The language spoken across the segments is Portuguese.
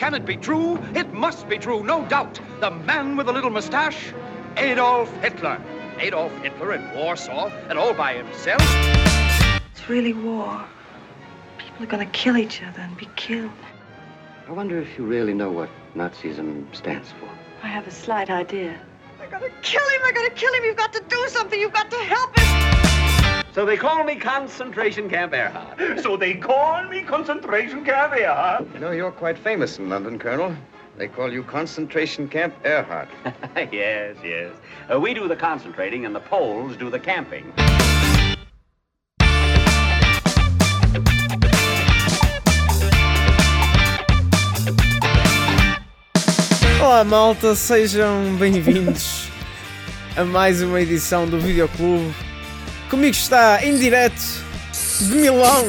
Can it be true? It must be true, no doubt. The man with the little mustache, Adolf Hitler. Adolf Hitler in Warsaw and all by himself. It's really war. People are gonna kill each other and be killed. I wonder if you really know what Nazism stands for. I have a slight idea. They're gonna kill him! They're gonna kill him! You've got to do something! You've got to help him! So they call me Concentration Camp Erhard. So they call me Concentration Camp Erhard. You know, you're quite famous in London, Colonel. They call you Concentration Camp Earhart. yes, yes. Uh, we do the concentrating and the Poles do the camping. Olá malta, sejam bem-vindos a mais uma edição do Videoclube. Comigo está em direto de Milão,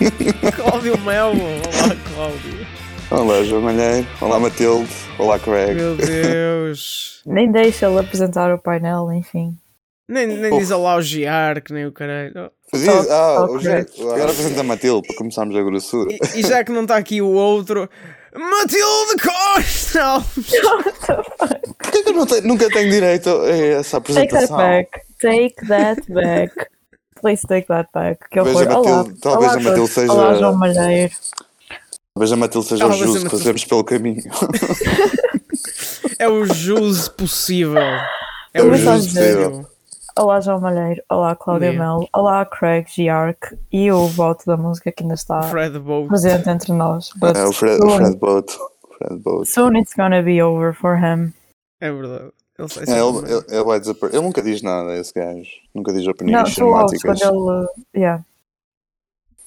Cláudio Melo. Olá Cláudio. Olá, João Malheiro. Olá, Matilde. Olá, Craig. Meu Deus. Nem deixa ele apresentar o painel, enfim. Nem, nem diz olá ao Giar, que nem o caralho. Diz- ah, o Craig. Jack. Agora apresenta a Matilde para começarmos a grossura. E, e já que não está aqui o outro, Matilde Costa! Porquê é que eu não tenho- nunca tenho direito a essa Take that apresentação? back. Take that back. Please take that back. Que Talvez horror. a Olá, Matilde- talvez olá a Matilde seja- Olá, João Malheiro. Talvez a Matilde seja Talvez o a justo que fazemos pelo caminho. É o jus possível. É o jus possível. Olá, João Malheiro. Olá, Cláudia. Melo. Olá, Craig Giark. E o voto da música que ainda está presente entre nós. But É o Fred, o soon, Fred Boat. Fred Boat. soon it's gonna be over for him. É verdade. Ele sai É, ele, ele, ele vai desaparecer. Ele nunca diz nada, esse gajo. Nunca diz Não, opiniões ouves cinemáticas. quando ele. Yeah.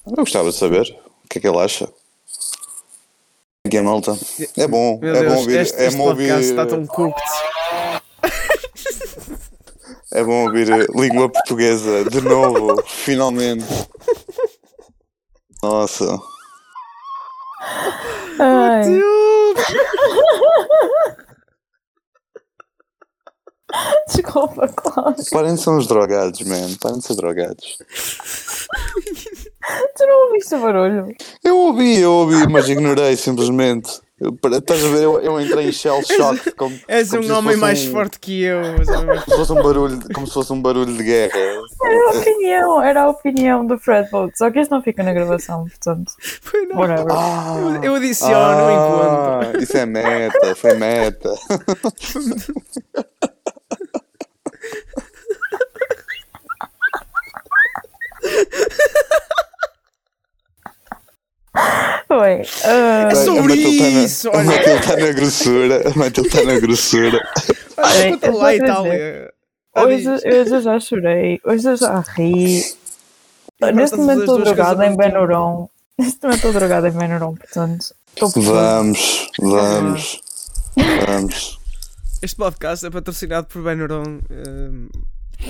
Eu gostava de saber o que é que ele acha. Que é malta. É bom. Meu é Deus, bom ouvir. este, é este bom ouvir. está tão cooked. É bom ouvir língua portuguesa de novo, finalmente. Nossa. Ai, desculpa, Cláudio. Parem de ser uns drogados, man. Parem de ser drogados. Tu não ouviste o barulho? Eu ouvi, eu ouvi, mas ignorei simplesmente. Eu, para- estás a ver? Eu, eu entrei em shell shock. Como, És como um homem mais um- forte que eu. Como se fosse um barulho, como se fosse um barulho de guerra. Era a opinião, era a opinião do Fred Bolt. Só que isto não fica na gravação, portanto. Foi não. Whatever. Ah, Eu adiciono enquanto. ah, isso é meta, foi meta. Foi. ah, É sobre A Matilde tá na- isso, A olha. Matilde está na grossura. A Matilde está na grossura. Olha, eu lá. Itália. Ah, hoje, hoje eu já chorei, hoje eu já ri. Neste momento estou drogada em. Benuron. Neste momento estou drogada em Benuron, portanto. Vamos, vamos, vamos. Este podcast é patrocinado por Benuron. hum,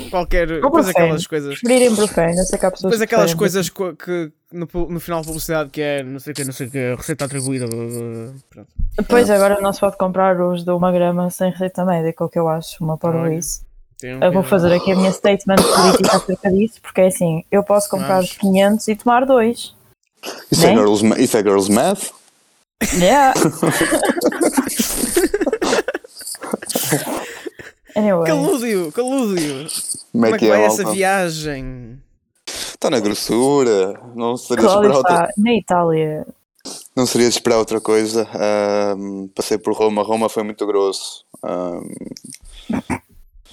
qualquer. Depois Brufeno. aquelas coisas. Eu sei que há pessoas Depois que aquelas coisas co- que no, no final da publicidade que é não sei o que, não sei o que, receita atribuída. blá, blá, blá. Pronto. Depois agora não se pode comprar os de uma grama sem receita médica, o que eu acho uma parvoíce. Um Eu vou que- fazer aqui a minha statement política acerca disso, porque é assim, eu posso comprar Vamos. 500 e tomar dois. Isso é, Né? girls, isso é girls math? Yeah. anyway, Calúdio, calúdio. Como é que é, vai essa viagem? Está na grossura. Não seria, de Cláudio esperar outra, está na Itália. não seria de esperar outra coisa. Ahm, passei por Roma. Roma foi muito grosso. Ahm,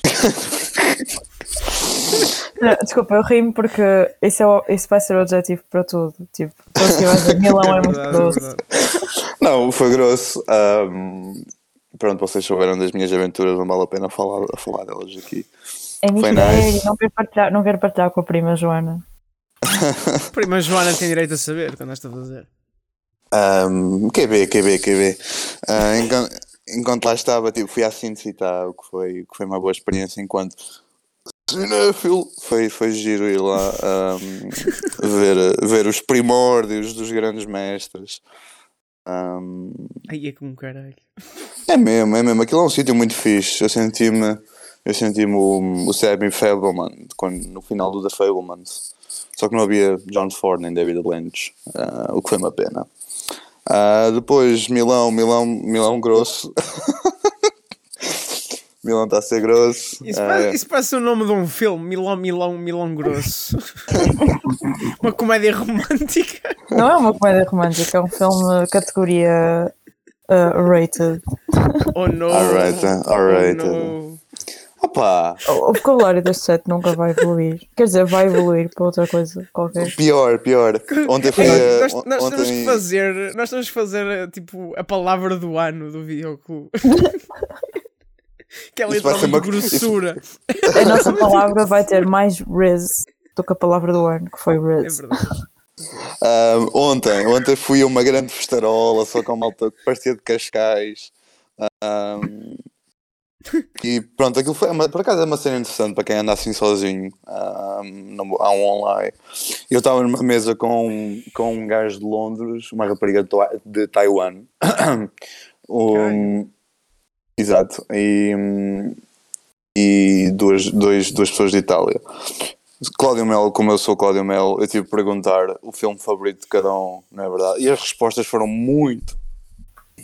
Não, Desculpa, eu rimo porque isso, é o- isso vai ser o objetivo para tudo. Tipo, Milão é muito verdade, é grosso. não, foi grosso. Ahm, pronto, vocês souberam das minhas aventuras. Não vale a pena falar, falar delas aqui. É Foi nice. não, quero partilhar, não quero partilhar com a prima Joana. Prima Joana tem direito a saber quando estás a fazer. Um, QB, QB, QB. Ah, enquanto, enquanto lá estava, tipo, fui à síntese e tal, que foi, que foi uma boa experiência enquanto cinéfilo. Foi, foi giro ir lá ahm, ver, ver os primórdios dos grandes mestres. Ahm, Aí é como caralho. é mesmo, é mesmo. Aquilo é um sítio muito fixe. Eu senti-me eu senti-me o, o Sammy Fableman quando, no final do The Fablemans. Só que não havia John Ford nem David Lynch, ah, o que foi uma pena. Ah, depois Milão, Milão, Milão grosso. Milão está a ser grosso. Isso, Ah, parece, isso parece o nome de um filme, Milão, Milão, Milão Grosso. Uma comédia romântica. Não é uma comédia romântica, é um filme categoria uh, rated. Oh no. Alright, uh, alright, Oh. Opa, O vocabulário deste set nunca vai evoluir. Quer dizer, vai evoluir para outra coisa qualquer. pior, pior. Ontem foi. a- Nós, nós temos ontem... que fazer, nós temos que fazer eh, tipo a palavra do ano do videoclube. que é Isso ser literalmente uma- grossura. A nossa palavra vai ter mais riz do que a palavra do ano, que foi É riz. verdade. Ontem, ontem fui a uma grande festarola, só com malta que parecia de Cascais. E pronto, aquilo foi uma, por acaso é uma cena interessante para quem anda assim sozinho no- há um online. Eu estava numa mesa com, com um gajo de Londres, uma rapariga de Taiwan. Um, exato. E, e duas, dois, duas pessoas de Itália. Cláudio Melo, como eu sou Cláudio Melo, eu tive de perguntar o filme favorito de cada um, não é verdade? E as respostas foram muito,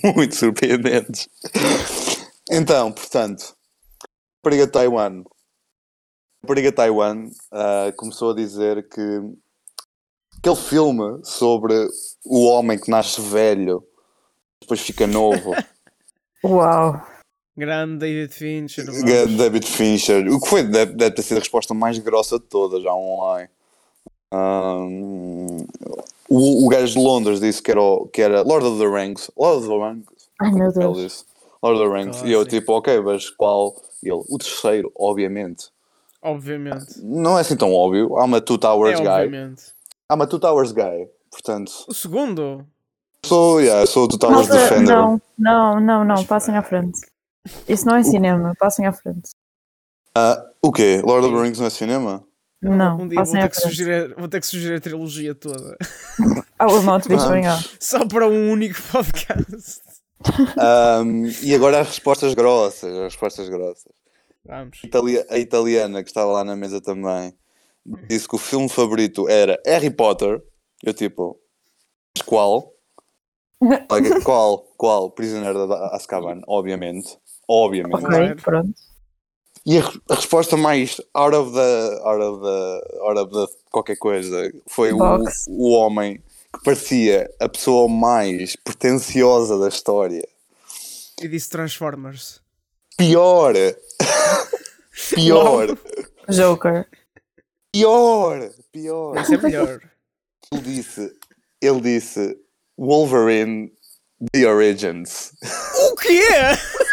muito surpreendentes. Então, portanto, Periga Taiwan. Periga Taiwan ah, começou a dizer que aquele filme sobre o homem que nasce velho, depois fica novo, Uau! Grande David Fincher. vamos. David Fincher, o que foi, deve, deve ter sido a resposta mais grossa de todas, já online. Ahm, o, o gajo de Londres disse que era, o- que era Lord of the Rings. Lord of the Rings. Ai meu Ele Deus. disse. Lord of the Rings. E eu Clássico. tipo, ok, mas qual? E ele, o terceiro, obviamente. Obviamente. Não é assim tão óbvio. I'm a Two Towers É guy. obviamente. I'm a Two Towers guy. Portanto, O segundo. sou, yeah, sou o Two Towers Defender. não, não, não, não, passem à frente. Isso não é cinema, passem à frente. Ah, o quê? Lord of the Rings não é cinema? Não, um dia vou passem ter, à que frente. sugerir, vou ter que sugerir a trilogia toda. Not Ah. showing up. Só para um único podcast. Ahm, e agora as respostas grossas. As respostas grossas. Vamos. A italiana que estava lá na mesa também disse que o filme favorito era Harry Potter. Eu tipo, mas qual? Qual? Qual? Prisioneiro da Azkaban, obviamente. Obviamente. Ok, Claro. pronto. E a, a resposta mais out of the, out of the, out of the qualquer coisa foi o, o homem que parecia a pessoa mais pretenciosa da história. E disse Transformers. Pior! Pior! Joker. Pior! Pior! Esse é melhor. Ele disse, ele disse Wolverine The Origins. o quê?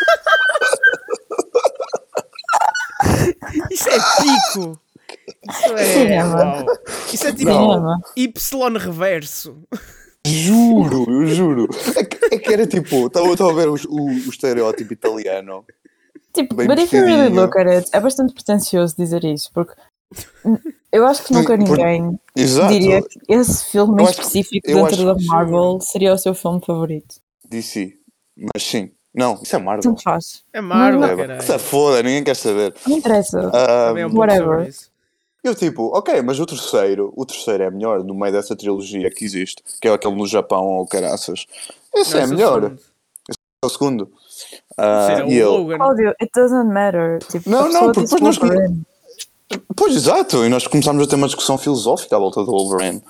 Isso é pico. Isso é. Cinema. Isso é tipo. Y reverso. Juro, eu juro. É que, é que era tipo, estava a ver o, o, o estereótipo italiano. Tipo, Bem but if you really look at it, é bastante pretencioso dizer isso, porque eu acho que nunca por- ninguém Exato. diria que esse filme Eu que- específico dentro da Marvel seria o seu filme favorito. DC. Mas sim. Não, isso é Marvel. Tanto faz. É Marvel, Não, É, caralho. que se foda, ninguém quer saber. Não interessa. Ah, é um pouco whatever. isso. eu tipo, ok, mas o terceiro, o terceiro é melhor no meio dessa trilogia que existe, que é aquele no Japão ou caraças. Esse Não, é esse melhor. segundo. É o segundo. Esse é o e ele, Logan. Claudio, it doesn't matter. Tipo, Não, não, porque disse depois nós- Wolverine. Pois, exato, e nós começámos a ter uma discussão filosófica à volta do Wolverine.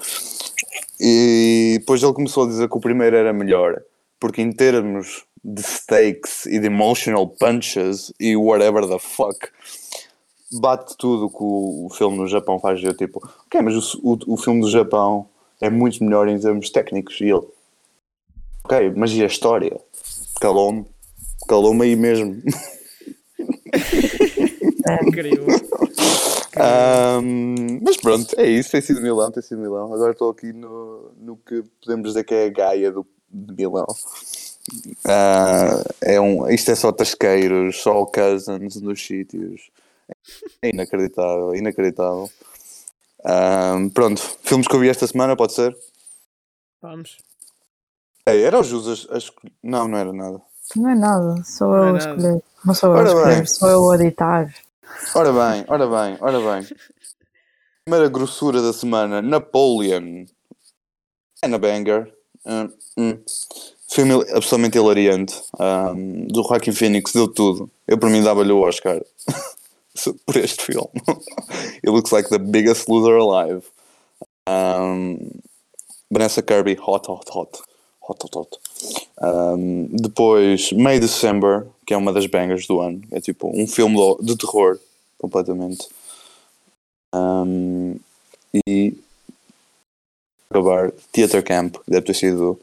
E depois ele começou a dizer que o primeiro era melhor, porque em termos de stakes e de emotional punches e whatever the fuck, bate tudo que o, o filme no Japão faz. Eu tipo, ok, mas o, o, o filme do Japão é muito melhor em termos técnicos. E ele, ok, mas e a história? Calou-me, calou-me aí mesmo. Incrível. Ahm, mas pronto, é isso. Tem sido Milão, tem sido Milão. Agora estou aqui no, no que podemos dizer que é a Gaia do, de Milão. Ah, é um, isto é só tasqueiros, só cousins nos sítios. É inacreditável, inacreditável. Ahm, pronto, filmes que eu vi esta semana, pode ser? Vamos. Ei, era o Jus a, a escolher. Não, não era nada. Não é nada, sou Não é eu a nada. escolher. Não sou eu a escolher, bem. sou eu a editar. Ora bem, ora bem, ora bem. Primeira grossura da semana, Napoleon. É na banger. hum, hum. Filme absolutamente hilariante. Um, do Joaquin Phoenix deu tudo. Eu para mim dava-lhe o Oscar por este filme. It looks like the biggest loser alive. Um, Vanessa Kirby, hot, hot, hot. Hot, hot, hot. Um, depois, May December, que é uma das bangers do ano. É tipo um filme de, terror, completamente. Um, e acabar Theater Camp, deve ter sido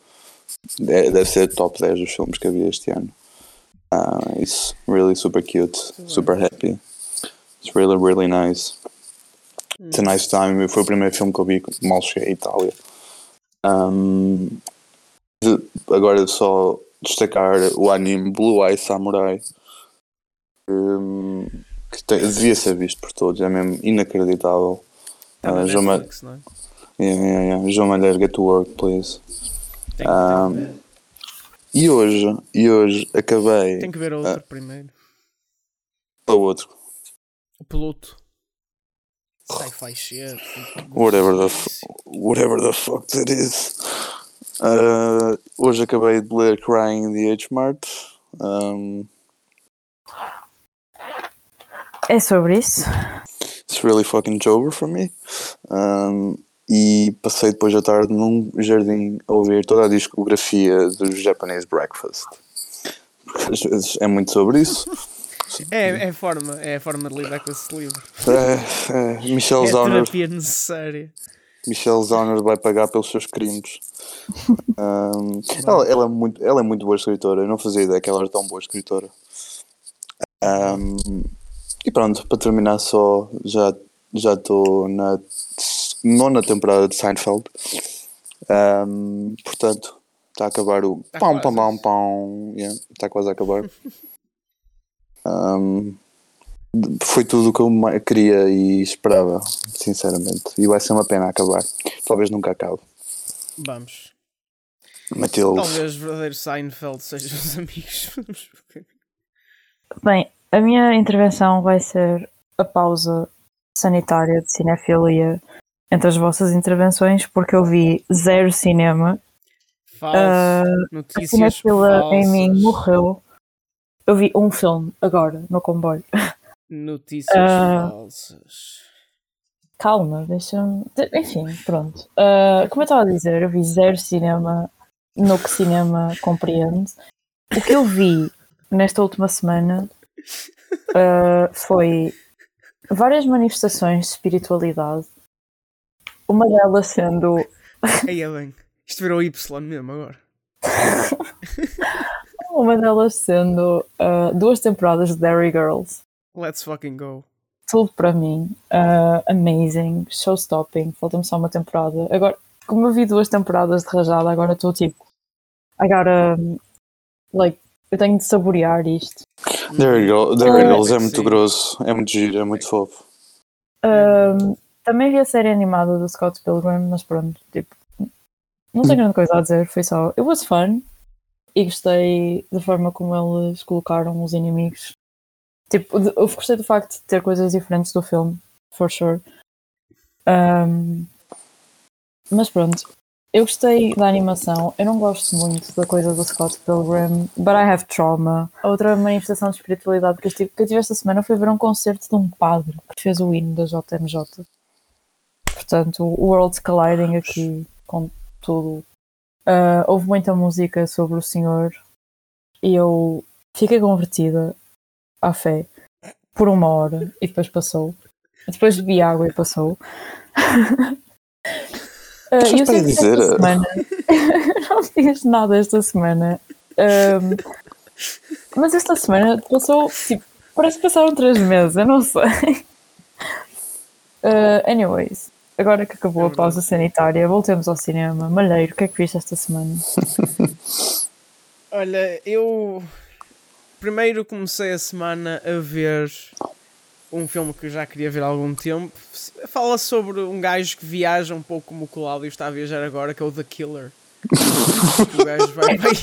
deve ser top 10 dos filmes que havia este ano. Uh, it's really super cute, super happy. It's really, really nice. It's a nice time. Foi o primeiro filme que eu vi mal cheguei à Itália. Um, de- agora só destacar o anime Blue Eye Samurai. um, que tem- devia ser visto por todos, é mesmo inacreditável. Tá na Ah, João é? Yeah, yeah, yeah. João Malheiro, get to work, please. Tem, tem, que- E hoje, e hoje acabei tem que ver outro primeiro. o outro. O piloto. Sci-fi shit. Whatever the, whatever the fuck that is. Uh, hoje acabei de ler Crying in the H-Mart. Um, É sobre isso. it's really fucking Jover for me. Um, e passei depois da tarde num jardim a ouvir toda a discografia do Japanese Breakfast. Às vezes é muito sobre isso. É, é a forma, é a forma de lidar com esse livro. É, é, Michelle É a Zauner terapia necessária. Michelle Zauner vai pagar pelos seus crimes. Um, ela, ela é muito, ela é muito boa escritora. Eu não fazia ideia que ela era tão boa escritora. Um, e pronto, para terminar só, já já estou na nona temporada de Seinfeld. Um, portanto, está a acabar o Tá pão, pão, pão, pão. Yeah, está quase a acabar. Um, foi tudo o que eu queria e esperava, sinceramente. E vai ser uma pena acabar. Talvez nunca acabe. Vamos. Matilde. Talvez o verdadeiro Seinfeld seja os amigos. Bem, a minha intervenção vai ser a pausa sanitária de cinefilia entre as vossas intervenções, porque eu vi zero cinema. Falso. A Notícias cinefila em mim morreu. Eu vi um filme agora, no comboio. Notícias Ah. falsas. Calma, deixa-me. de- Enfim, pronto. Ah, como eu estava a dizer, eu vi zero cinema no que cinema compreende. O que eu vi nesta última semana ah, foi várias manifestações de espiritualidade. Uma delas sendo Aí é bem. Isto virou Y mesmo agora. uma delas sendo ah, duas temporadas de Derry Girls. Let's fucking go. tudo para mim. ah, amazing, showstopping. Falta-me só uma temporada. Agora, como eu vi duas temporadas de rajada, agora estou tipo. Agora, like, eu tenho de saborear isto. There Ah, go. É muito grosso. É muito giro. É muito fofo. Ahm, também vi a série animada do Scott Pilgrim, mas pronto, tipo, não tenho grande coisa a dizer. Foi só. It was fun. E gostei da forma como eles colocaram os inimigos. Tipo, eu gostei do facto de ter coisas diferentes do filme, for sure. Ahm, mas pronto, eu gostei da animação. Eu não gosto muito da coisa do Scott Pilgrim, but I have trauma. Outra manifestação de espiritualidade que eu tive, que eu tive esta semana foi ver um concerto de um padre que fez o hino da JMJ. Portanto, o Worlds Colliding aqui com tudo. Ah, houve muita música sobre o Senhor e eu fiquei convertida à fé por uma hora e depois passou. Depois bebi água e passou. Ah, Mas eu que dizer, esta semana não fiz nada esta semana. Ahm, mas esta semana passou, tipo, parece que passaram três meses, eu não sei. Ah, anyways, agora que acabou a pausa sanitária, voltemos ao cinema. Malheiro, o que é que viste esta semana? Olha, eu primeiro comecei a semana a ver um filme que eu já queria ver há algum tempo. Fala sobre um gajo que viaja um pouco como o Cláudio está a viajar agora, que é o The Killer. o gajo vai para aí.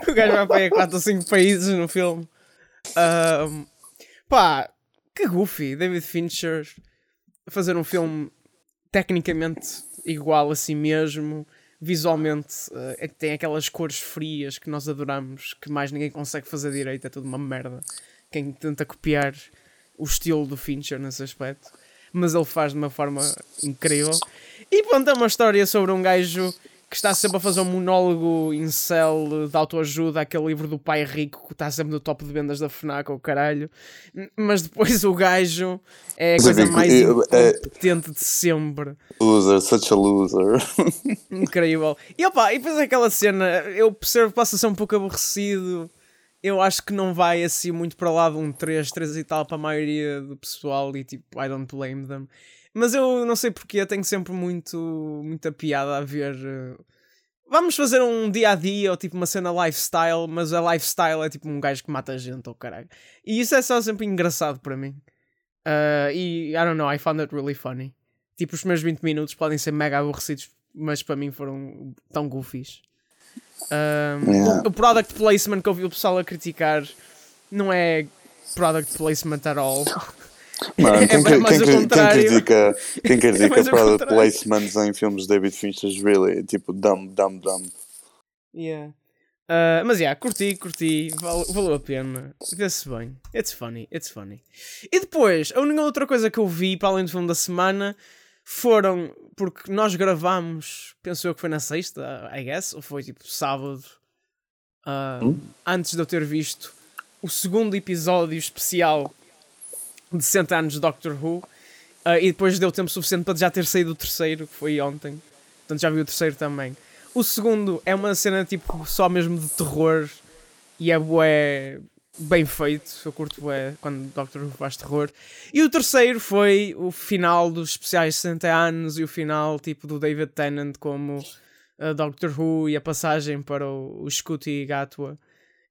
o gajo vai para aí a 4 ou 5 países no filme. Ahm, pá, que goofy, David Fincher fazer um filme tecnicamente igual a si mesmo visualmente que tem aquelas cores frias que nós adoramos, que mais ninguém consegue fazer direito, é tudo uma merda. Quem tenta copiar o estilo do Fincher nesse aspecto, mas ele faz de uma forma incrível. E pronto, é uma história sobre um gajo que está sempre a fazer um monólogo incel de autoajuda, aquele livro do pai rico que está sempre no top de vendas da FNAC ou caralho, mas depois o gajo é a coisa mais é- incompetente de sempre. Loser, such a loser. Incrível. E opa, e depois aquela cena, eu percebo que possa ser um pouco aborrecido. Eu acho que não vai assim muito para lá de um 3, 3 e tal para a maioria do pessoal e tipo, I don't blame them. Mas eu não sei porque, tenho sempre muito, muita piada a ver. eh, Vamos fazer um dia a dia ou tipo uma cena lifestyle, mas a lifestyle é tipo um gajo que mata gente ou caralho. E isso é só sempre engraçado para mim. Ah, e I don't know, I found it really funny. Tipo, os primeiros 20 minutos podem ser mega aborrecidos, mas para mim foram tão goofies. Um, Yeah. o, o product placement que eu vi o pessoal a criticar não é product placement at all. Mano, É quem, mais quem, cri- quem contrário. critica, quem critica mais o product placements em filmes de David Fincher, really, tipo, dumb, dumb, dumb. Yeah. Uh, mas yeah, curti, curti, val- valeu a pena. Vê-se bem. It's funny, it's funny. E depois, a única outra coisa que eu vi para além do filme da semana foram porque nós gravámos, penso eu que foi na sexta, I guess, ou foi tipo sábado, uh, antes de eu ter visto o segundo episódio especial de 60 anos de Doctor Who. uh, e depois deu tempo suficiente para já ter saído o terceiro, que foi ontem. Portanto, já vi o terceiro também. O segundo é uma cena tipo só mesmo de terror e é bué bem feito. Eu curto bué quando Doctor Who faz terror. E o terceiro foi o final dos especiais de 60 anos e o final tipo do David Tennant como uh, Doctor Who e a passagem para o, Scooty Gatwa.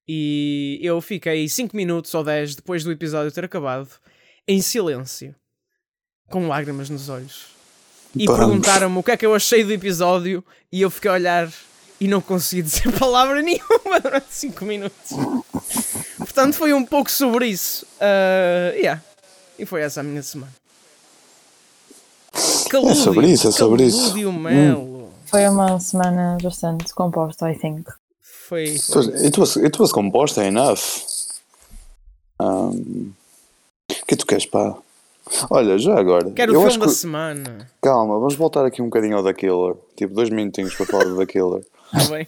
E eu fiquei 5 minutos ou 10 depois do episódio ter acabado em silêncio, com lágrimas nos olhos. E perguntaram-me o que é que eu achei do episódio e eu fiquei a olhar e não consegui dizer palavra nenhuma durante 5 minutos. Portanto, foi um pouco sobre isso. Ah, yeah. E foi essa a minha semana. É sobre isso, é sobre isso. Melo. Foi uma semana bastante composta, I think. Foi, foi. It was, it was composta enough. Um, que tu queres, pá? Olha, já agora. Quero o filme da que- semana. Calma, vamos voltar aqui um bocadinho ao The Killer. Tipo, dois minutinhos para falar do The Killer. Tá bem?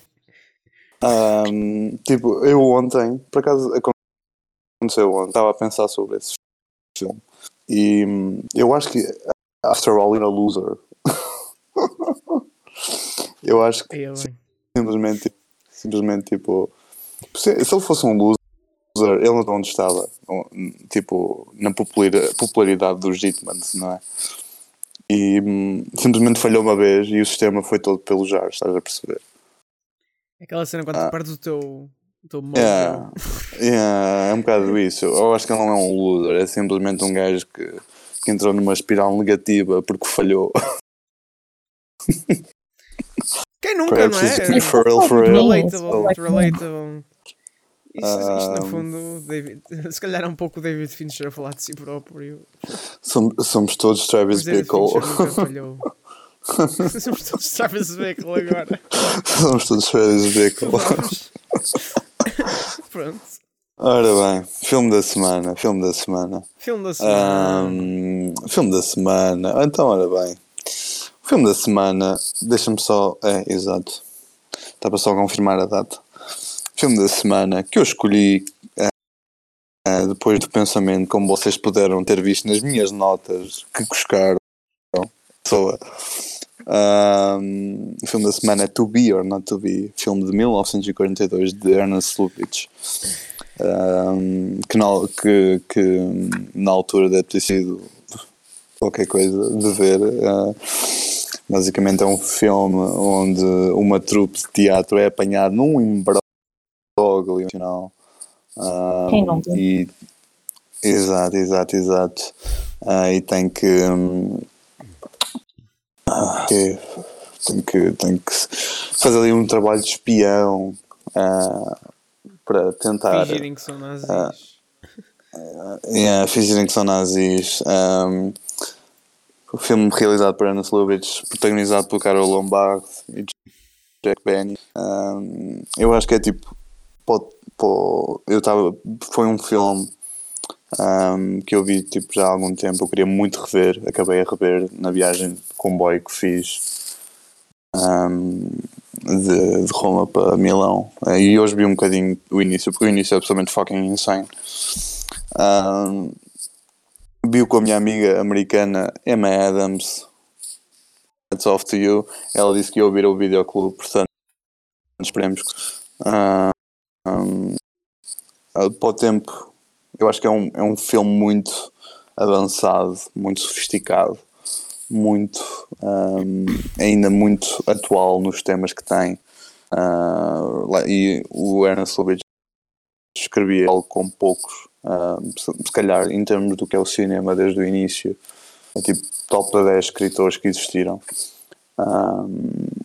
Um, tipo, eu ontem, por acaso aconteceu ontem, estava a pensar sobre esse filme. E hum, eu acho que, after all, you're a loser. eu acho que simplesmente, simplesmente tipo, se, se ele fosse um loser, ele não onde estava, tipo, na popularidade, dos Hitmans, não é? E hum, simplesmente falhou uma vez e o sistema foi todo pelo jar, estás a perceber? Aquela cena quando Ah. tu perdes o teu, mojo. Yeah. Yeah, é um bocado isso. Eu acho que ele não é um loser, é simplesmente um gajo que, que entrou numa espiral negativa porque falhou. Quem nunca, Perhaps não é? a referral for him. Relatable, Isto, isto no Um, fundo, David, se calhar é um pouco o David Fincher a falar de si próprio. Somos, somos todos Travis Bickle. Somos todos Travis Bickle agora. Somos todos Travis Bickle. Pronto. Ora bem, filme da semana, filme da semana. Filme da semana. Ahm, filme da semana. Então, ora bem. O filme da semana, deixa-me só. É, exato. Estava só a confirmar a data. Filme da semana que eu escolhi ah, depois do pensamento, como vocês puderam ter visto nas minhas notas que cuscaram. Pessoa. Ahm, o filme da semana é To Be or Not To Be, filme de 1942 de Ernest Lubitsch. Ahm, que, na, que, que na altura deve ter sido qualquer coisa de ver. ah, basicamente é um filme onde uma trupe de teatro é apanhada num imbróglio nacional. Ah, Quem não tem? e, exato, exato, exato. Ah, e tem que, hum, ah, que- tem que tem que fazer ali um trabalho de espião ah, para tentar Fingirem que são nazis. ah, Yeah, fingirem que são nazis. Um, o filme realizado por Ernest Lubitsch, protagonizado por Carol Lombard e Jack Benny. Um, eu acho que é tipo. Pô, eu estava. Foi um filme um, que eu vi tipo, já há algum tempo. Eu queria muito rever. Acabei a rever na viagem de comboio que fiz um, de, de Roma para Milão. E hoje vi um bocadinho o início, porque o início é absolutamente fucking insane. Um, viu com a minha amiga americana Emma Adams. It's off to you. Ela disse que ia ouvir o videoclube, portanto, esperemos que. Uh, um, para o tempo, eu acho que é um, é um filme muito avançado, muito sofisticado, muito um, ainda muito atual nos temas que tem. Uh, e o Ernest Lubitsch escrevia algo com poucos, uh, se calhar em termos do que é o cinema desde o início, é tipo top 10 escritores que existiram. Um,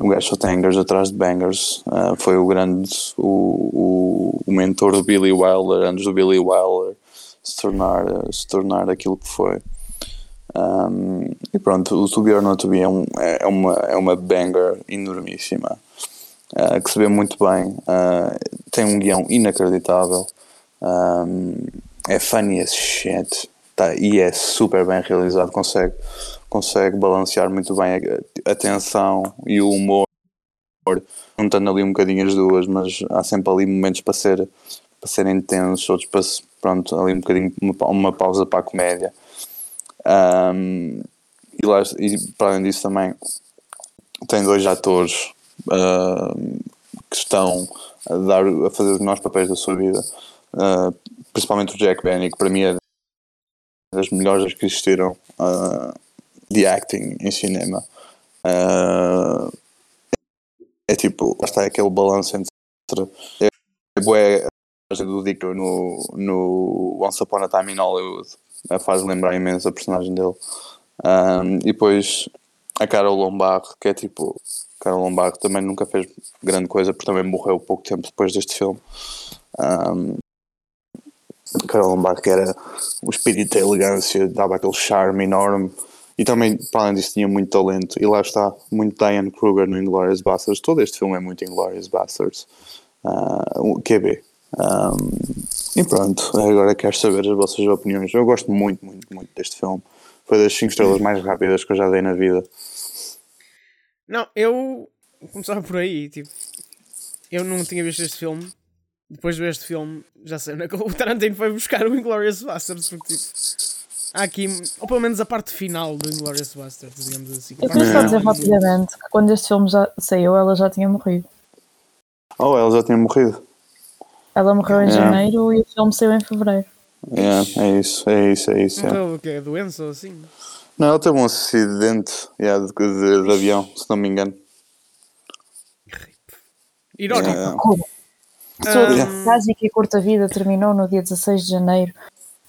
o gajo só tem bangers atrás de bangers. Uh, foi o grande, o, o, o, mentor do Billy Wilder, antes do Billy Wilder se tornar, se tornar aquilo que foi. Um, e pronto, o To Be or Not To Be é, um, é, uma, é uma banger enormíssima. Uh, que se vê muito bem. Uh, tem um guião inacreditável. Um, é funny as shit. Tá, e é super bem realizado. Consegue consegue balancear muito bem a, tensão e o humor, juntando ali um bocadinho as duas, mas há sempre ali momentos para ser, para ser intensos, outros para, pronto, ali um bocadinho uma, uma pausa para a comédia. Um, e, lá, e para além disso também tem dois atores uh, que estão a, dar, a fazer os melhores papéis da sua vida, uh, principalmente o Jack Benny, que para mim é das melhores que existiram uh, de acting em cinema. Uh, é tipo, está aquele balanço entre. É, é do Dick no, no Once Upon a Time in Hollywood. Faz lembrar imenso a personagem dele. Um, e depois a Carol Lombard, que é tipo. Carol Lombard também nunca fez grande coisa porque também morreu pouco tempo depois deste filme. Um, Carol Lombard, que era o espírito da elegância, dava aquele charme enorme e também, para além disso, tinha muito talento. E lá está, muito Diane Kruger no Inglourious Basterds. Todo este filme é muito Inglourious Basterds. Uh, QB. Um, e pronto, agora quero saber as vossas opiniões. Eu gosto muito, muito, muito deste filme. Foi das 5 estrelas mais rápidas que eu já dei na vida. Não, eu começava por aí. Tipo, eu não tinha visto este filme. Depois de ver este filme, já sei onde é que o Tarantino foi buscar o Inglourious Basterds. Porque, tipo, há aqui, ou pelo menos a parte final do Inglourious Basterds, digamos assim. Eu queria só dizer rapidamente que quando este filme já saiu, ela já tinha morrido. Oh, ela já tinha morrido. Ela morreu em yeah. janeiro e o filme saiu em fevereiro. Yeah, é isso, é isso, é isso. Morreu o quê? Doença ou assim? Não, ela teve um acidente yeah, de, de, de, avião, se não me engano. Irónico. Yeah. Sua um... trágica e curta vida terminou no dia 16 de janeiro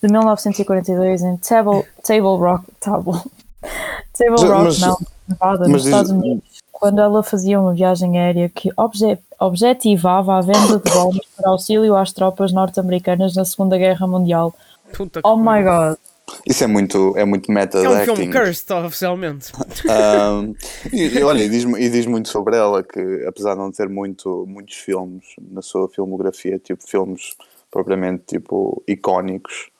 de 1942 em Table, Table Rock, Table, Table Rock mas, Mountain, Nevada, nos Estados Unidos, quando ela fazia uma viagem aérea que obje, objetivava a venda de bombas para auxílio às tropas norte-americanas na Segunda Guerra Mundial. Puta oh my god. Isso é muito, é muito meta É um acting. filme cursed, oficialmente. um, e, e, olha, e diz, e diz muito sobre ela que, apesar de não ter muito, muitos filmes na sua filmografia, tipo filmes propriamente tipo icónicos,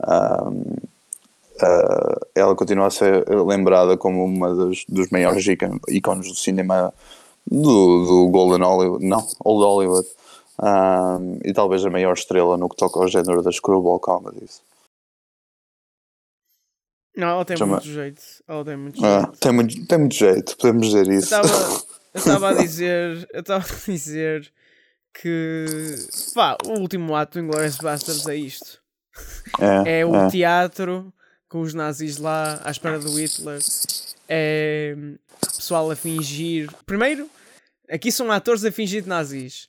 uh, ela continua a ser lembrada como uma dos, dos maiores ícones do cinema do, do Golden Hollywood, não, Old Hollywood, e talvez a maior estrela no que toca ao género das screwball comedies. Não, ela tem Chama... muito jeito. Ela tem muito jeito. Ah, tem, muito, tem muito jeito, podemos dizer isso. Eu estava a dizer, eu estava a dizer que pá, o último ato do Inglourious Basterds é isto. É, é o é. teatro com os nazis lá à espera do Hitler. É pessoal a fingir. Primeiro, aqui são atores a fingir de nazis.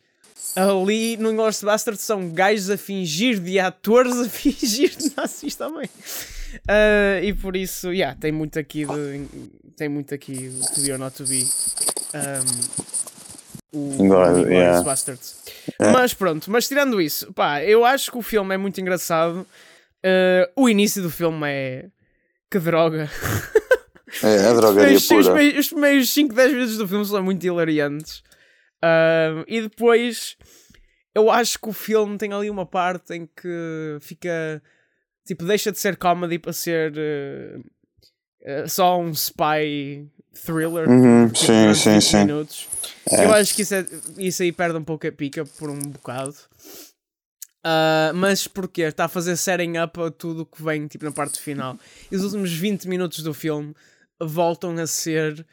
Ali no Inglourious Basterds são gajos a fingir de atores a fingir de nazis também. Uh, e por isso, yeah, tem muito aqui de, tem muito aqui to be or not to be. Um, o yeah. Basterds. É. Mas pronto, mas tirando isso, pá, eu acho que o filme é muito engraçado. Uh, o início do filme é. Que droga! É, a drogaria Os, os, pura. primeiros- os primeiros 5, 10 minutos do filme são muito hilariantes. Ah, e depois, eu acho que o filme tem ali uma parte em que fica. Tipo, deixa de ser comedy para ser eh, só um spy thriller. Uhum, tipo, sim, durante sim, 20 sim. minutos. Eu acho que isso, é, isso aí perde um pouco a pica por um bocado. Ah, mas porquê? Está a fazer setting up a tudo o que vem tipo, na parte final. E os últimos 20 minutos do filme voltam a ser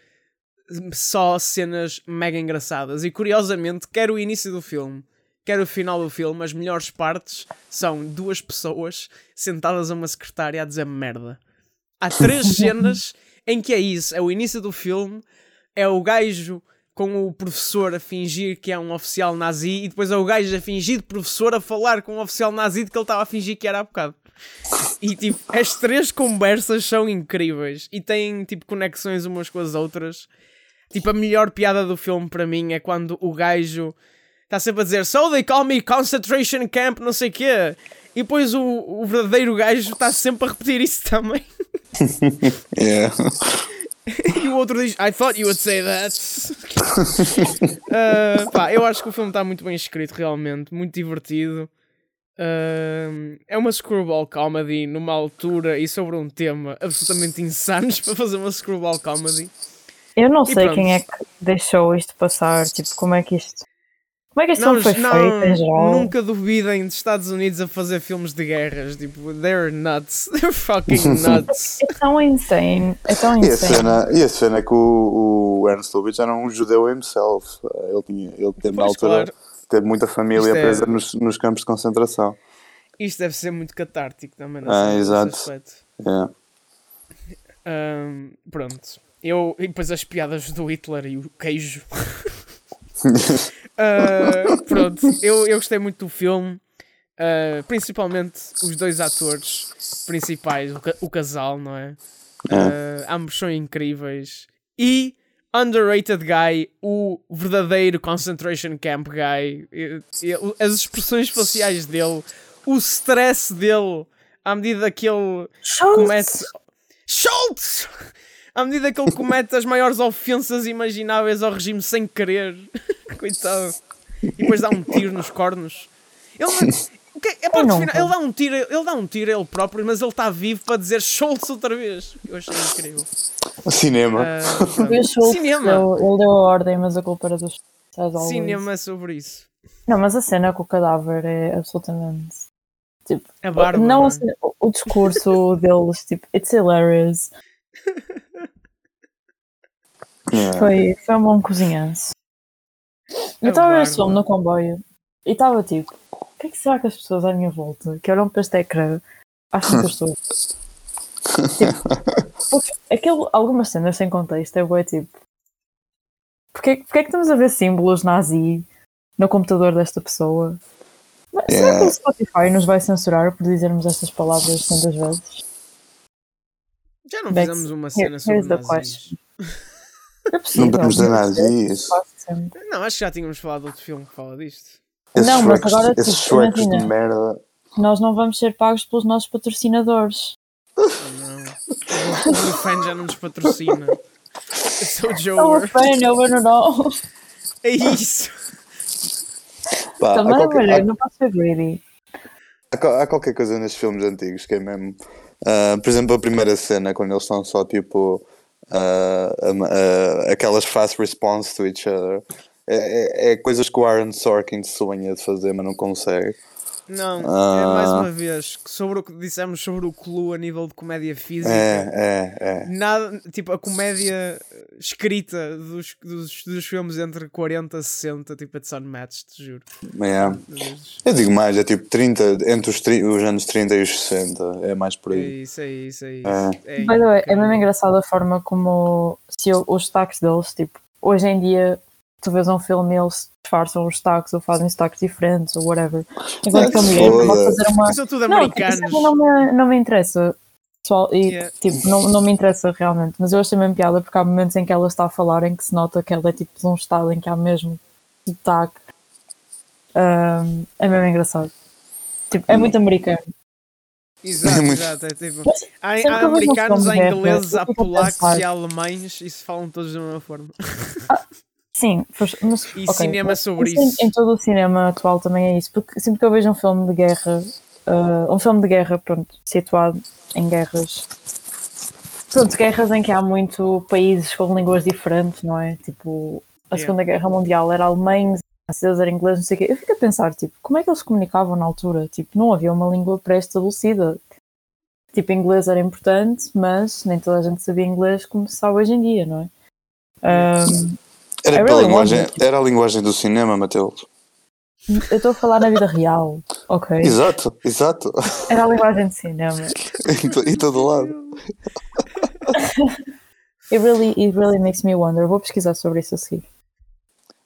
só cenas mega engraçadas. E curiosamente, quer o início do filme, quer o final do filme, as melhores partes são duas pessoas sentadas a uma secretária a dizer merda. Há três cenas em que é isso: é o início do filme, é o gajo com o professor a fingir que é um oficial nazi e depois é o gajo a fingir de professor a falar com o oficial nazi de que ele estava a fingir que era há bocado. E tipo, as três conversas são incríveis e têm tipo conexões umas com as outras. Tipo, a melhor piada do filme para mim é quando o gajo está sempre a dizer So they call me concentration camp, não sei quê. E depois o, o verdadeiro gajo está sempre a repetir isso também. Yeah. E o outro diz, I thought you would say that. Ah, pá, eu acho que o filme está muito bem escrito, realmente, muito divertido. Ah, é uma screwball comedy numa altura e sobre um tema absolutamente insanos para fazer uma screwball comedy. Eu não E sei pronto. quem é que deixou isto passar, tipo, como é que isto. Como é que este Não, filme foi não, feito em geral? nunca duvidem de Estados Unidos a fazer filmes de guerras. Tipo, they're nuts. They're fucking nuts. É tão insane. É tão E a insane. cena, e a cena é que o, o Ernst Lubitsch era um judeu himself. Ele, tinha, ele teve, na altura, claro. teve muita família Isto é- presa nos, nos campos de concentração. Isto deve ser muito catártico também. Ah, nesse exato. aspecto. Yeah. Ahm, pronto. Eu, e depois as piadas do Hitler e o queijo. Ah, pronto, eu, eu gostei muito do filme. Ah, principalmente os dois atores principais, o, ca- o casal, não é? Ah, ambos são incríveis. E underrated guy, o verdadeiro concentration camp guy. As expressões faciais dele, o stress dele, à medida que ele comete. Schultz! À medida que ele comete as maiores ofensas imagináveis ao regime sem querer. Coitado. E depois dá um tiro nos cornos. Ele, o é definir- nunca. ele dá um tiro, ele dá um tiro a ele próprio, mas ele está vivo para dizer Schultz outra vez. Eu achei incrível. Cinema. Ah, Porque pronto. o Schultz Cinema. deu- ele deu a ordem, mas a culpa era dos. Cinema é sobre isso. Não, mas a cena com o cadáver é absolutamente. Tipo, A barba. não, não é? o, o discurso deles, tipo, it's hilarious. Yeah. Foi, foi um bom cozinhanço. Eu estava a ver no comboio e estava tipo, o que é que será que as pessoas à minha volta que olham para este ecrã acham que eu estou? tipo, aquele, algumas cenas sem contexto é bué tipo, porque, porque é que estamos a ver símbolos nazi no computador desta pessoa? Mas Será que Yeah. o Spotify nos vai censurar por dizermos estas palavras tantas vezes? Já não fizemos uma here- cena sobre nazis. É Não podemos dizer nada disso. sempre. Não, acho que já tínhamos falado de outro filme que fala disto. Esses Não, mas agora, esses tipo, Shreks de imagina. merda. Nós não vamos ser pagos pelos nossos patrocinadores. Não. O fan já não nos patrocina. Eu sou o Joe. fan, eu não, não. É isso. Pá, há, Também, qualquer, olha, há- não posso ser greedy. há há qualquer coisa nestes filmes antigos que é mesmo. ah, por exemplo, a primeira cena, quando eles estão só tipo. A- a- aquelas fast response to each other. É, é- é coisas que o Aaron Sorkin sonha de fazer, mas não consegue. Não, é Ah. mais uma vez sobre o que dissemos sobre o Clue a nível de comédia física. É, é, é. Nada, tipo, a comédia escrita dos, dos, dos filmes entre 40 e 60, tipo, it's unmatched, te juro. é. Eu digo mais, é tipo 30, entre os, os anos 30 e os 60, é mais por É aí. isso, é isso, é isso. É. É the way, é incrível. mesmo engraçado a forma como se o- os destaques deles, tipo, hoje em dia tu vês um filme e eles disfarçam os destaques ou fazem destaques diferentes ou whatever. Enquanto que a se mulher pode fazer uma. São tudo Não, não me, não me interessa. Pessoal, e Yeah. tipo, não, não me interessa realmente, mas eu achei mesmo piada porque há momentos em que ela está a falar em que se nota que ela é tipo de um estado em que há mesmo destaque. Ahm, é mesmo engraçado. Tipo, é muito americano. Exato, muito- exato. É tipo, Mas há, há eu um americanos, há ingleses, eu há polacos e há alemães e se falam todos da mesma forma. Sim, mas, E ok, cinema sobre em- isso. Em todo o cinema atual também é isso, porque sempre que eu vejo um filme de guerra, ah, um filme de guerra, pronto, situado em guerras, pronto, guerras em que há muito países com línguas diferentes, não é? Tipo, a Yeah. Segunda Guerra Mundial era alemães, franceses, era inglês, não sei o quê. Eu fico a pensar, tipo, como é que eles comunicavam na altura? Tipo, não havia uma língua pré-estabelecida. Tipo, inglês era importante, mas nem toda a gente sabia inglês como se sabe hoje em dia, não é? Ahm, Era, really linguagem, era a linguagem do cinema, Mateus. eu estou a falar na vida real, ok? Exato, exato. Era a linguagem de cinema. em, to- em todo lado. It really, it really makes me wonder. Vou pesquisar sobre isso a seguir.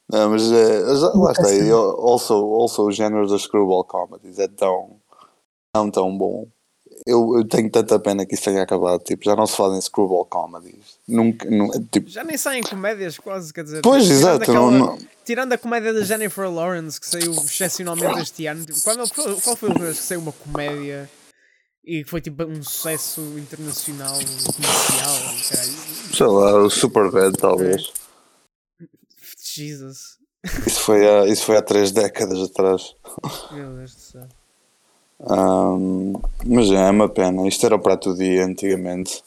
Não, mas já- lá está. Assim. Also, also, o género das screwball comedies é tão, tão, tão bom. Eu, eu tenho tanta pena que isso tenha acabado. Tipo, já não se fazem screwball comedies. Nunca, nu- tipo, Já nem saem comédias quase, quer dizer. pois, tirando exato. aquela- Não, não, Tirando a comédia da Jennifer Lawrence, que saiu excepcionalmente este ano, tipo, qual, foi- qual foi última vez que saiu uma comédia e que foi tipo um sucesso internacional, comercial? Caralho. sei lá, o Superbad, talvez. Jesus, Isso, foi há, isso foi há três décadas atrás. meu Deus do céu. Ahm, mas é uma pena. Isto era o prato do dia antigamente.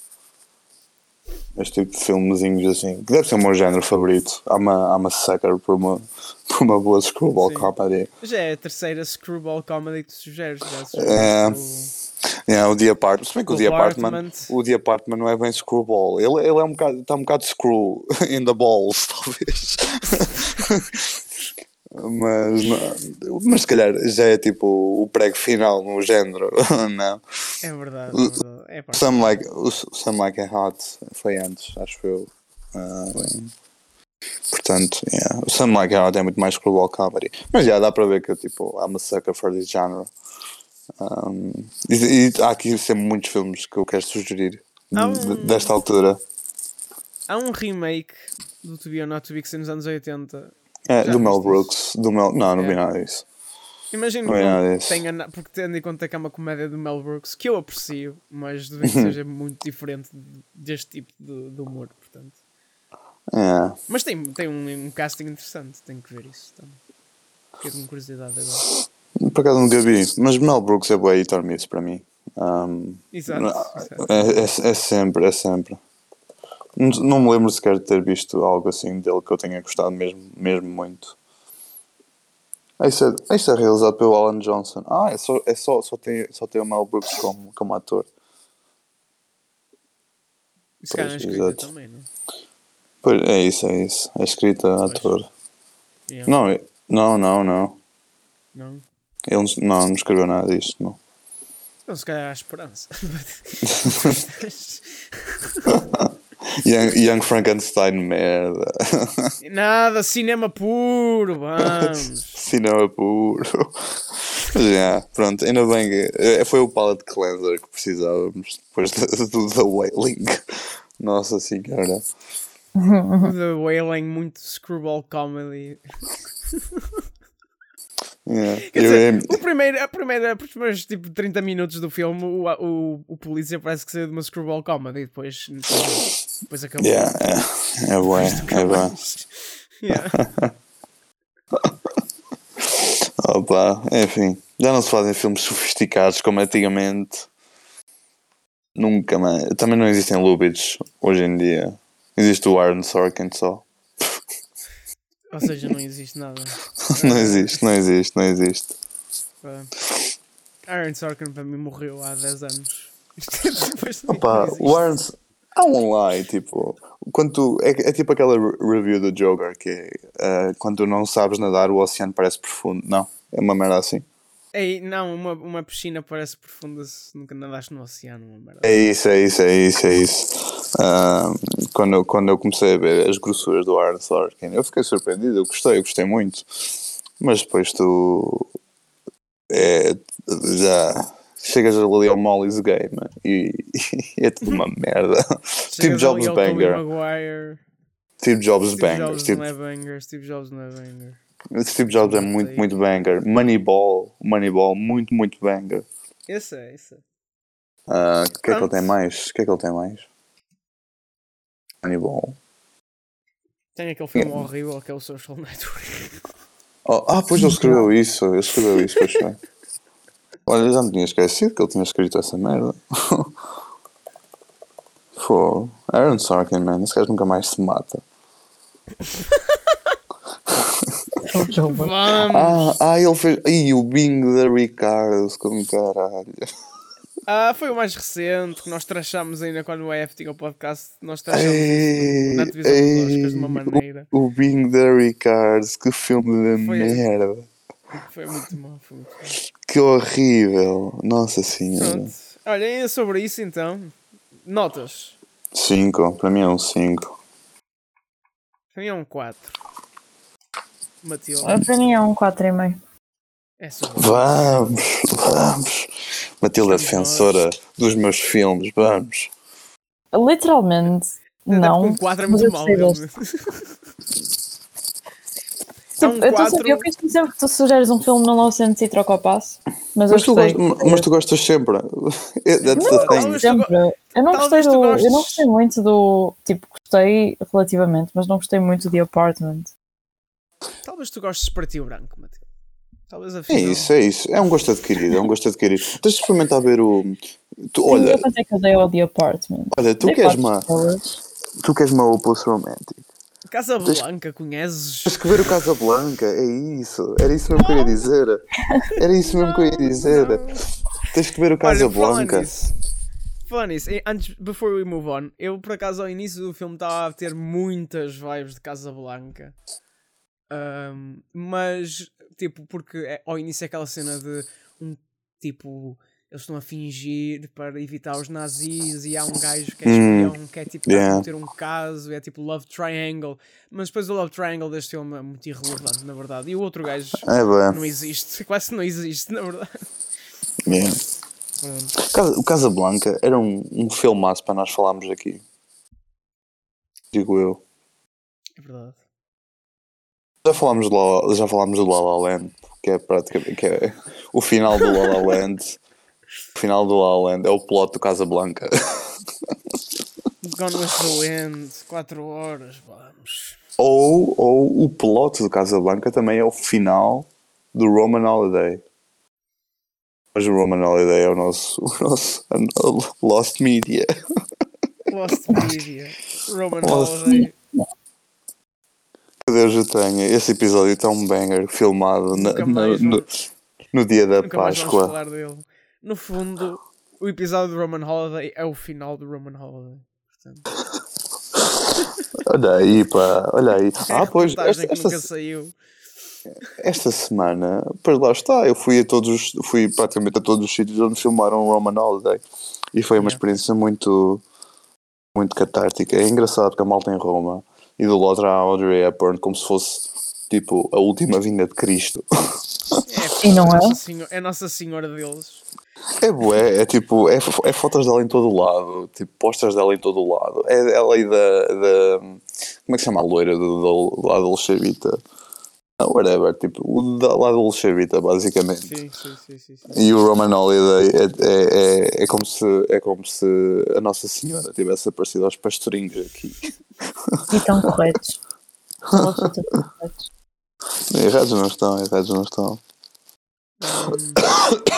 Este tipo de filmezinhos assim, que deve ser o meu género favorito. Há uma, há uma sucker por uma, por uma boa screwball Sim. comedy. Já é a terceira screwball comedy que tu sugeres. Já É. É, o The Apartment. Se bem que o O The Apartment. o The Apartment não é bem screwball. Ele, ele é um bocado, está um bocado screw in the balls, talvez. Mas, não- mas se calhar já é tipo o prego final no género, não? É verdade, é verdade. É. Some Like, o Some Like a Hot foi antes, acho eu. Bem. Portanto, yeah. o Some Like a Hot é muito mais screwball comedy. Mas já dá para ver que eu tipo, I'm a sucker for this genre. Um, e, e há aqui sempre muitos filmes que eu quero sugerir um- de- desta altura. Há um remake do To Be or Not To Be que saiu nos anos 80. É, do Mel Brooks. Do Mel, não, não vi É. nada disso. Imagino Não é nada que disso. tenha, porque tendo em conta que é uma comédia do Mel Brooks, que eu aprecio, mas de vez Uhum. que seja muito diferente deste tipo de, de humor, portanto. É. Mas tem, tem um, um casting interessante, tenho que ver isso também. Fiquei com curiosidade agora. Por acaso nunca vi, mas Mel Brooks é boa editor miss para mim. Um, Exato. exato. É, é, é sempre, é sempre. Não, me lembro sequer de ter visto algo assim dele que eu tenha gostado mesmo, mesmo muito. Isso é, isso é realizado pelo Alan Johnson. Ah, é só, é só, só, tem, só tem o Mel Brooks como, como ator. Se calhar na Pois, escrita exato. também, não? Pois, é isso, é isso. É escrita, ator. Yeah. Não, é- não, não, não. Não? Ele não, não, não escreveu nada disto, não. Então se calhar há esperança. Young, Young Frankenstein, merda. Nada, cinema puro, vamos. Cinema puro. Já, pronto, ainda bem que eh, foi o palette cleanser que precisávamos depois do, do The Wailing. Nossa senhora. The Wailing, muito screwball comedy. Yeah. Quer Eu, dizer, é- o primeiro, a primeira, os primeiros tipo 30 minutos do filme, o, o, o polícia parece que saiu de uma screwball comedy e depois, depois acabou. yeah, é, é bom, é bom. Yeah. Opa, enfim, já não se fazem filmes sofisticados como antigamente. Nunca mais. Também não existem Lubitsch hoje em dia. Existe o Aaron Sorkin só. Ou seja, não existe nada. Não existe, não existe, não existe. Aaron Sorkin para mim morreu há 10 anos. Depois não Opa, existe. o Aaron. Há um lá, tipo. Quando tu, é, é tipo aquela re- review do Joker que é eh, quando tu não sabes nadar, o oceano parece profundo. Não, é uma merda assim. Ei, não, uma, uma piscina parece profunda se nunca nadaste no oceano. Uma merda. É isso, é isso, é isso, é isso. Ah, quando, eu, quando eu comecei a ver as grossuras do Aaron Sorkin, eu fiquei surpreendido, eu gostei, eu gostei muito. Mas depois tu é, já chegas ali ao Molly's Game e, e é tudo uma merda. Steve Chegas Jobs ali ao Tobey banger. Maguire. Steve Jobs Steve banger. Jobs Steve, não é banger. Steve Jobs não é banger. Steve Jobs é muito, muito banger. Moneyball, Moneyball, muito, muito banger. Esse é, esse é. Ah, O que é que ele tem mais? O que é que ele tem mais? Hannibal. Tem aquele filme horrível que é o Social Network. Oh, ah, pois ele escreveu isso. Ele escreveu isso, pois foi. Olha, eu já me tinha esquecido que ele tinha escrito essa merda. Pô, Aaron Sorkin, man, esse gajo nunca mais se mata. Vamos! Ah, ah ele fez. Ih, o Bing da Ricardo, como caralho. Ah, foi o mais recente que nós trachámos ainda quando o EF tinha o podcast. Nós trachámos Ei, na televisão dos Oscars de uma ei, maneira. O, o Bing da Ricardo, que filme de Foi- merda. Foi muito mal, foi muito mal. Que horrível. Nossa senhora. Pronto. Olha, sobre isso então. Notas. 5, para mim é um 5. Para mim é um 4. Matilde. Para mim é um 4,5. É Vamos, vamos. Matilda é defensora dos meus filmes, vamos. Literalmente, não. Um 4 é muito eu mal. Tipo, É um eu, quatro. sempre, eu penso sempre que tu sugeres um filme não sentes e troca o passo. Mas, eu Mas tu, gostei. gostas, mas tu gostas sempre. That's the Não, thing. sempre. Eu não gostei do. Eu não gostei muito do. Tipo, gostei relativamente, mas não gostei muito de Apartment. Talvez tu gostes de partir branco, Matilde. Talvez É isso, é isso. É um gosto adquirido, é um gosto adquirido. Tens de experimentar ver o. Tu, olha, eu quanto é que eu dei ao The Apartment? olha, tu queres uma. Tu queres uma Opus Romantic. Casa Blanca, conheces? Tens que ver o Casablanca, é isso. Era isso mesmo que eu ia dizer. Era isso mesmo que eu ia dizer. Tens que ver o Olha, falando Casablanca. nisso, antes, before we move on, eu por acaso ao início do filme estava a ter muitas vibes de Casablanca. Ahm, mas, tipo, porque é- ao início é aquela cena de um tipo. Eles estão a fingir para evitar os nazis e há um gajo que é Hum, espião que é tipo yeah. cometer um caso, é tipo Love Triangle. Mas depois o Love Triangle deste filme é muito irrelevante, na verdade. E o outro gajo É não existe, quase não existe, na verdade. Yeah. Pronto. Casa- O Casablanca era um, um filmaço para nós falarmos aqui. Digo eu. É verdade. Já falámos do La, já falámos do La La Land, que é praticamente que é o final do La La Land. O final do La La Land é o plot do Casablanca. Gone with the Wind, 4 horas, vamos. Ou, ou o plot do Casablanca também é o final do Roman Holiday. Mas o Roman Holiday é o nosso, o nosso Lost Media. Lost Media, Roman Lost Holiday. Que Deus o tenha. Esse episódio está um banger filmado na- no, no, dia da Páscoa. No fundo, o episódio do Roman Holiday é o final do Roman Holiday. Portanto, Olha aí, pá, olha aí. é Ah, pois, esta, que nunca esta, saiu. esta semana, pois lá está, eu fui a todos, os- fui praticamente a todos os sítios onde filmaram o Roman Holiday e foi uma Yeah. experiência muito, muito catártica. É engraçado porque a malta em Roma e do lado há a Audrey Hepburn como se fosse tipo a última vinda de Cristo. É, E não é? Nossa Senhora, é Nossa Senhora deles. É bué, é tipo, é, é fotos dela em todo o lado, tipo, posters dela em todo o lado. É ela e da, da como é que se chama a loira do, do, do lado Dolcevita? Ah, whatever, tipo, o da lado Dolcevita, basicamente. Sim, sim, sim, sim. sim. E o Roman Holiday é, é, é, é, como se, é como se a Nossa Senhora tivesse aparecido aos pastorinhos aqui. E estão corretos. Estão absolutamente corretos. Errados não estão, errados não estão. Hum,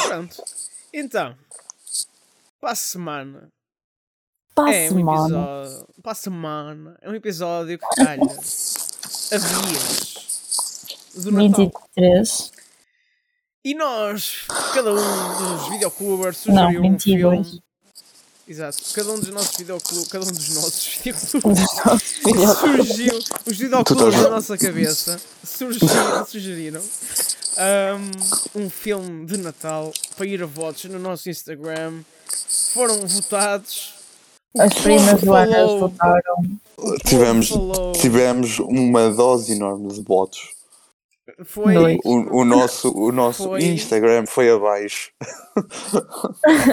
pronto. Então, para a semana. Para é um episódio. Para a semana. É um episódio que calha a dias do Natal. 23. E nós, cada um dos videoclubers Não, sugeriu um 22. filme. Exato. Cada um dos nossos videoclubes, cada um dos nossos videoclubes surgiu, os videoclubes da nossa cabeça surgiram, sugeriram um, um filme de Natal para ir a votos no nosso Instagram. Foram votados. As primas povo do Anas falou, votaram. Tivemos, tivemos uma dose enorme de votos. Foi, Dois. O, o nosso, o nosso Foi- Instagram foi abaixo.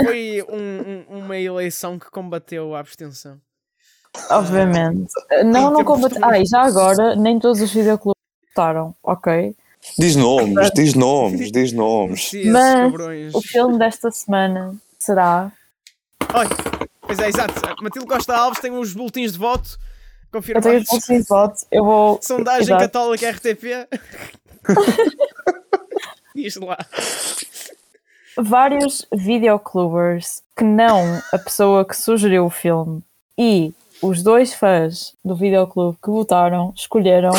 foi um- um- uma eleição que combateu a abstenção. Obviamente. Não, não combate. Ah, e já agora, nem todos os videoclubes votaram, ok? Diz nomes, diz nomes, diz nomes. Sim, Mas cabrões. O filme desta semana será Olha, pois é, exato. Matilde Costa Alves tem uns boletins de voto Eu tenho os confirmados. bolsos de voto. Eu vou. Sondagem Exato. católica RTP. Diz lá. vários videoclubers que não a pessoa que sugeriu o filme e os dois fãs do videoclube que votaram escolheram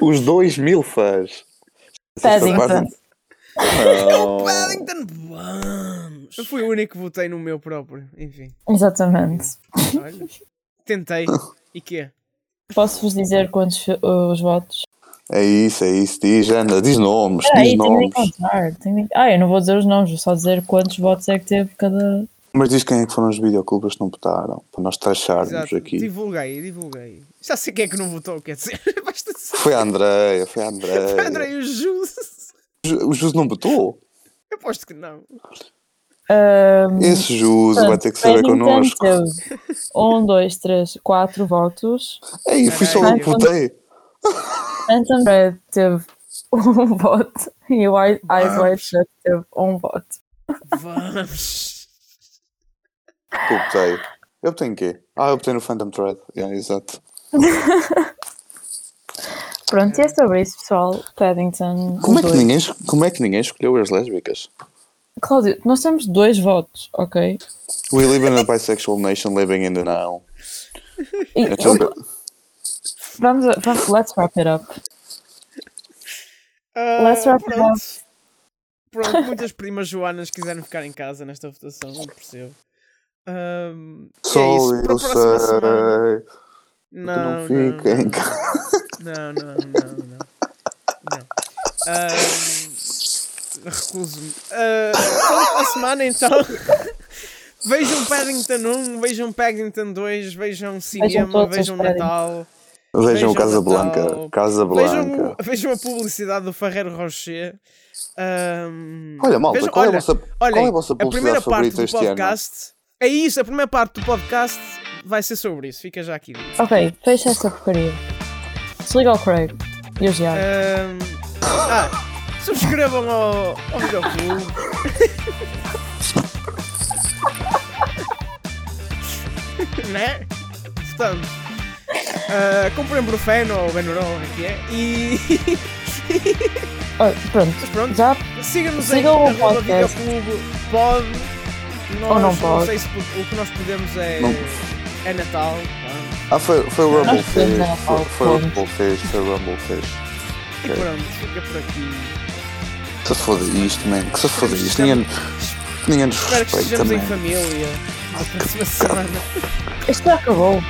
Os dois mil fãs. Paddington. Paddington, vamos! Eu fui o único que votei no meu próprio. Enfim, Exatamente. olha. Tentei. E quê? Posso-vos dizer quantos fi- os votos? É isso, é isso. Diz, anda, diz nomes, Peraí, diz tenho de nomes. encontrar. tenho de- Ah, eu não vou dizer os nomes, vou só dizer quantos votos é que teve cada. Mas diz quem é que foram os videoclubes que não votaram, para nós taxarmos Exato. aqui. Divulguei, divulguei. Já sei quem é que não votou, quer dizer. Basta dizer. Foi a Andreia, foi a Andreia. André e o Jus. O Jus não votou? Eu aposto que não. Ahm, Esse portanto, vai ter que saber Paddington connosco. teve um, dois, três, quatro votos. Ei, fui só eu que votei. Phantom Red teve um voto e o Eye- Eyes Wide Shut teve um voto. Vamos. Eu votei. Eu em quê? Ah, eu votei no Phantom Thread. Yeah, exato. Pronto, e é sobre isso, pessoal. Paddington. Como é, que dois. ninguém, como é que ninguém escolheu as lésbicas? Cláudio, nós temos dois votos, ok? We live in a bisexual nation living in denial. E, Então, vamos, a- vamos, let's wrap it up. Ah, Let's wrap it up. Pronto, muitas primas Joanas quiseram ficar em casa nesta votação, não percebo. Ahm, e é Só isso. Para a eu próxima semana. sei. Não, não não, não. casa. Não, não, não, não. não. Recuso-me. Ah, para a semana então. Vejam Paddington 1, vejam Paddington 2, vejam cinema, vejam Paddington. Natal. Vejam Vejam Casa. Blanca. Casa Vejam, Blanca. o- vejam a publicidade do Ferreiro Rocher. Ahm, Olha, malta, vejam- qual, é a olha, vossa, olhem, qual é a vossa a primeira publicidade parte do este ano? podcast. É isso, a primeira parte do podcast vai ser sobre isso. Fica já aqui. dito. Ok, fecha essa porcaria. Desliga o Craig e o Giago. Ahm, ah, subscrevam ao, ao videoclube. né? Portanto, ah, comprem Brufeno ou Benuron, aqui é. E Ah, pronto, mas pronto, já sigam-nos em o arroba podcast. videoclube pode. Nós, Ou não pode. sei se o que nós podemos é, Não. é Natal. pá. Ah, foi, foi o Rumble Fish. dar Foi, foi o. Rumble Fish. Foi o Rumble Fish. E Ok. pronto, fica por aqui. Que se foda isto, man. Que se foda isto. Ninguém, ninguém nos Espero que respeita, estejamos em família. Na próxima semana. isto já acabou.